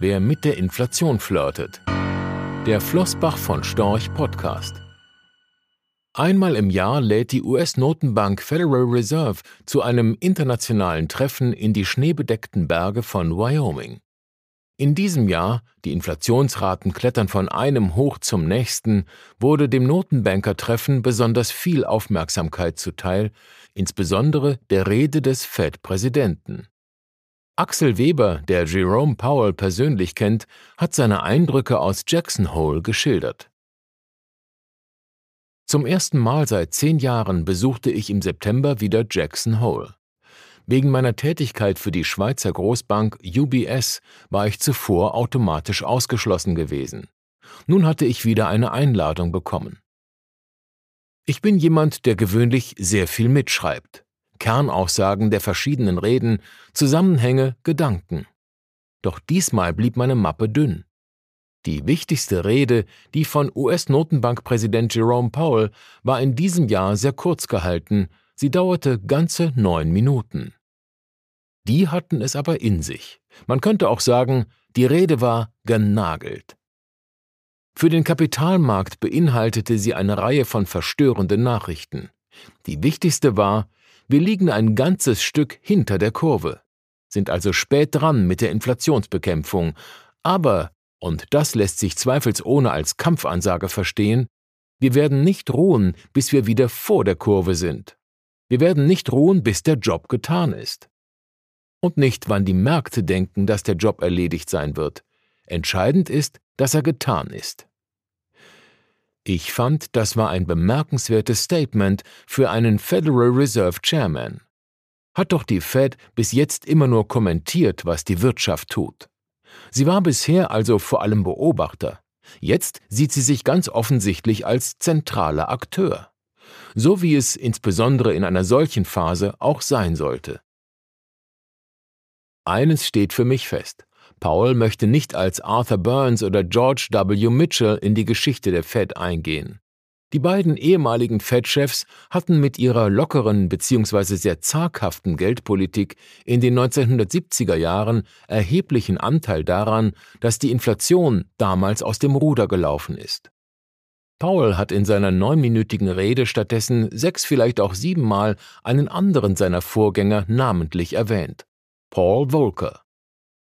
wer mit der Inflation flirtet. Der Flossbach von Storch Podcast. Einmal im Jahr lädt die US-Notenbank Federal Reserve zu einem internationalen Treffen in die schneebedeckten Berge von Wyoming. In diesem Jahr, die Inflationsraten klettern von einem hoch zum nächsten, wurde dem Notenbankertreffen besonders viel Aufmerksamkeit zuteil, insbesondere der Rede des Fed-Präsidenten. Axel Weber, der Jerome Powell persönlich kennt, hat seine Eindrücke aus Jackson Hole geschildert. Zum ersten Mal seit zehn Jahren besuchte ich im September wieder Jackson Hole. Wegen meiner Tätigkeit für die Schweizer Großbank UBS war ich zuvor automatisch ausgeschlossen gewesen. Nun hatte ich wieder eine Einladung bekommen. Ich bin jemand, der gewöhnlich sehr viel mitschreibt. Kernaussagen der verschiedenen Reden, Zusammenhänge, Gedanken. Doch diesmal blieb meine Mappe dünn. Die wichtigste Rede, die von US-Notenbankpräsident Jerome Powell, war in diesem Jahr sehr kurz gehalten, sie dauerte ganze neun Minuten. Die hatten es aber in sich. Man könnte auch sagen, die Rede war genagelt. Für den Kapitalmarkt beinhaltete sie eine Reihe von verstörenden Nachrichten. Die wichtigste war, wir liegen ein ganzes Stück hinter der Kurve, sind also spät dran mit der Inflationsbekämpfung, aber, und das lässt sich zweifelsohne als Kampfansage verstehen, wir werden nicht ruhen, bis wir wieder vor der Kurve sind. Wir werden nicht ruhen, bis der Job getan ist. Und nicht, wann die Märkte denken, dass der Job erledigt sein wird. Entscheidend ist, dass er getan ist. Ich fand, das war ein bemerkenswertes Statement für einen Federal Reserve Chairman. Hat doch die Fed bis jetzt immer nur kommentiert, was die Wirtschaft tut. Sie war bisher also vor allem Beobachter. Jetzt sieht sie sich ganz offensichtlich als zentraler Akteur. So wie es insbesondere in einer solchen Phase auch sein sollte. Eines steht für mich fest. Paul möchte nicht als Arthur Burns oder George W. Mitchell in die Geschichte der Fed eingehen. Die beiden ehemaligen Fed-Chefs hatten mit ihrer lockeren bzw. sehr zaghaften Geldpolitik in den 1970er Jahren erheblichen Anteil daran, dass die Inflation damals aus dem Ruder gelaufen ist. Paul hat in seiner neunminütigen Rede stattdessen sechs, vielleicht auch siebenmal einen anderen seiner Vorgänger namentlich erwähnt. Paul Volcker.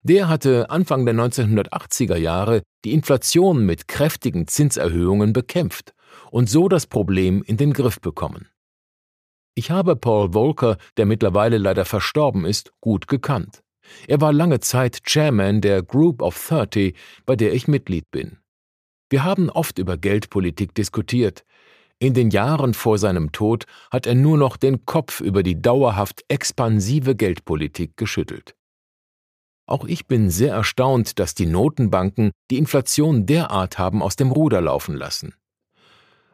Der hatte Anfang der 1980er Jahre die Inflation mit kräftigen Zinserhöhungen bekämpft und so das Problem in den Griff bekommen. Ich habe Paul Volcker, der mittlerweile leider verstorben ist, gut gekannt. Er war lange Zeit Chairman der Group of 30, bei der ich Mitglied bin. Wir haben oft über Geldpolitik diskutiert. In den Jahren vor seinem Tod hat er nur noch den Kopf über die dauerhaft expansive Geldpolitik geschüttelt. Auch ich bin sehr erstaunt, dass die Notenbanken die Inflation derart haben aus dem Ruder laufen lassen.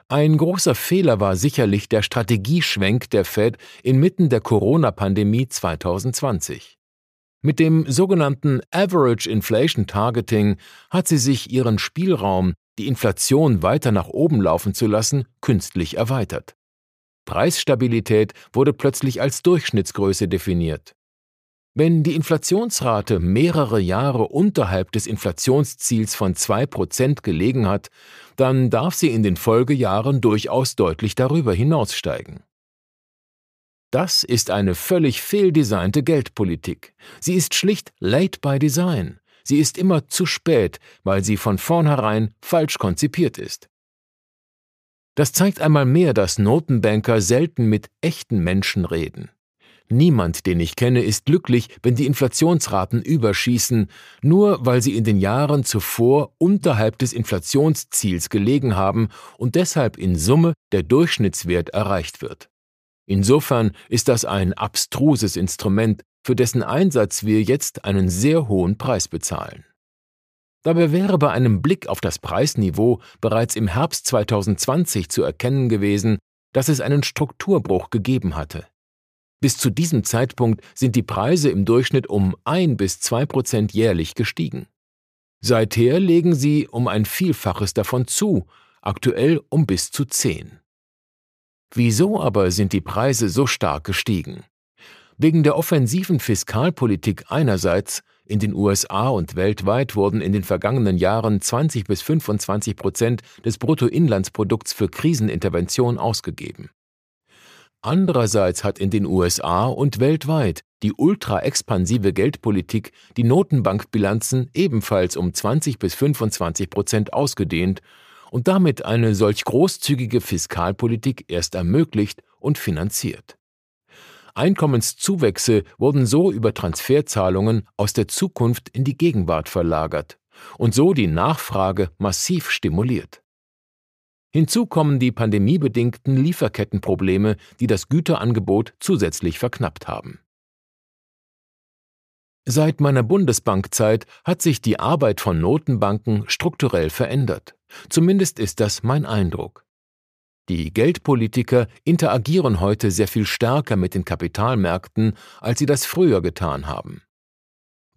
Ein großer Fehler war sicherlich der Strategieschwenk der Fed inmitten der Corona-Pandemie 2020. Mit dem sogenannten Average Inflation Targeting hat sie sich ihren Spielraum, die Inflation weiter nach oben laufen zu lassen, künstlich erweitert. Preisstabilität wurde plötzlich als Durchschnittsgröße definiert. Wenn die Inflationsrate mehrere Jahre unterhalb des Inflationsziels von 2% gelegen hat, dann darf sie in den Folgejahren durchaus deutlich darüber hinaussteigen. Das ist eine völlig fehldesignte Geldpolitik. Sie ist schlicht late by design. Sie ist immer zu spät, weil sie von vornherein falsch konzipiert ist. Das zeigt einmal mehr, dass Notenbanker selten mit echten Menschen reden. Niemand, den ich kenne, ist glücklich, wenn die Inflationsraten überschießen, nur weil sie in den Jahren zuvor unterhalb des Inflationsziels gelegen haben und deshalb in Summe der Durchschnittswert erreicht wird. Insofern ist das ein abstruses Instrument, für dessen Einsatz wir jetzt einen sehr hohen Preis bezahlen. Dabei wäre bei einem Blick auf das Preisniveau bereits im Herbst 2020 zu erkennen gewesen, dass es einen Strukturbruch gegeben hatte. Bis zu diesem Zeitpunkt sind die Preise im Durchschnitt um ein bis zwei Prozent jährlich gestiegen. Seither legen sie um ein Vielfaches davon zu, aktuell um bis zu zehn. Wieso aber sind die Preise so stark gestiegen? Wegen der offensiven Fiskalpolitik einerseits, In den USA und weltweit wurden in den vergangenen Jahren 20 bis 25 Prozent des Bruttoinlandsprodukts für Krisenintervention ausgegeben. Andererseits hat in den USA und weltweit die ultra-expansive Geldpolitik die Notenbankbilanzen ebenfalls um 20 bis 25 Prozent ausgedehnt und damit eine solch großzügige Fiskalpolitik erst ermöglicht und finanziert. Einkommenszuwächse wurden so über Transferzahlungen aus der Zukunft in die Gegenwart verlagert und so die Nachfrage massiv stimuliert. Hinzu kommen die pandemiebedingten Lieferkettenprobleme, die das Güterangebot zusätzlich verknappt haben. Seit meiner Bundesbankzeit hat sich die Arbeit von Notenbanken strukturell verändert. Zumindest ist das mein Eindruck. Die Geldpolitiker interagieren heute sehr viel stärker mit den Kapitalmärkten, als sie das früher getan haben.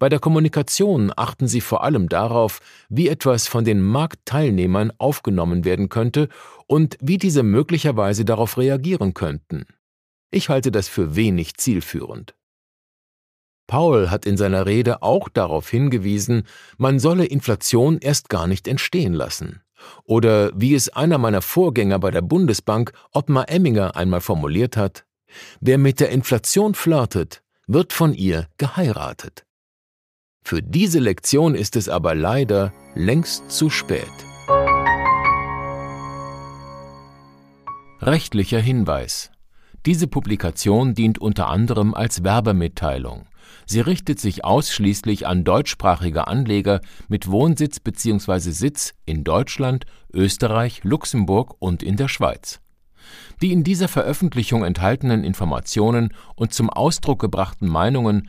Bei der Kommunikation achten sie vor allem darauf, wie etwas von den Marktteilnehmern aufgenommen werden könnte und wie diese möglicherweise darauf reagieren könnten. Ich halte das für wenig zielführend. Paul hat in seiner Rede auch darauf hingewiesen, man solle Inflation erst gar nicht entstehen lassen. Oder wie es einer meiner Vorgänger bei der Bundesbank, Ottmar Emminger, einmal formuliert hat, wer mit der Inflation flirtet, wird von ihr geheiratet. Für diese Lektion ist es aber leider längst zu spät. Rechtlicher Hinweis diese Publikation dient unter anderem als Werbemitteilung. Sie richtet sich ausschließlich an deutschsprachige Anleger mit Wohnsitz bzw. Sitz in Deutschland, Österreich, Luxemburg und in der Schweiz. Die in dieser Veröffentlichung enthaltenen Informationen und zum Ausdruck gebrachten Meinungen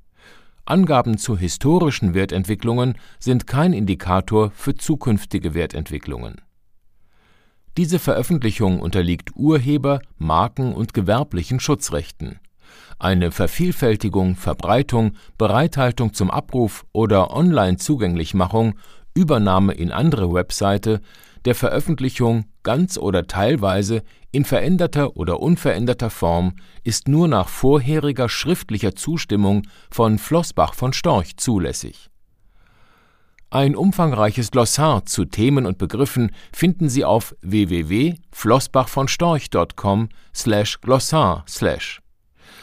Angaben zu historischen Wertentwicklungen sind kein Indikator für zukünftige Wertentwicklungen diese Veröffentlichung unterliegt Urheber Marken und gewerblichen Schutzrechten. Eine Vervielfältigung, Verbreitung, Bereithaltung zum Abruf oder Online-Zugänglichmachung, Übernahme in andere Webseite der Veröffentlichung ganz oder teilweise in veränderter oder unveränderter Form ist nur nach vorheriger schriftlicher Zustimmung von Flossbach von Storch zulässig ein umfangreiches Glossar zu Themen und Begriffen finden Sie auf www.flossbachvonstorch.com/glossar/.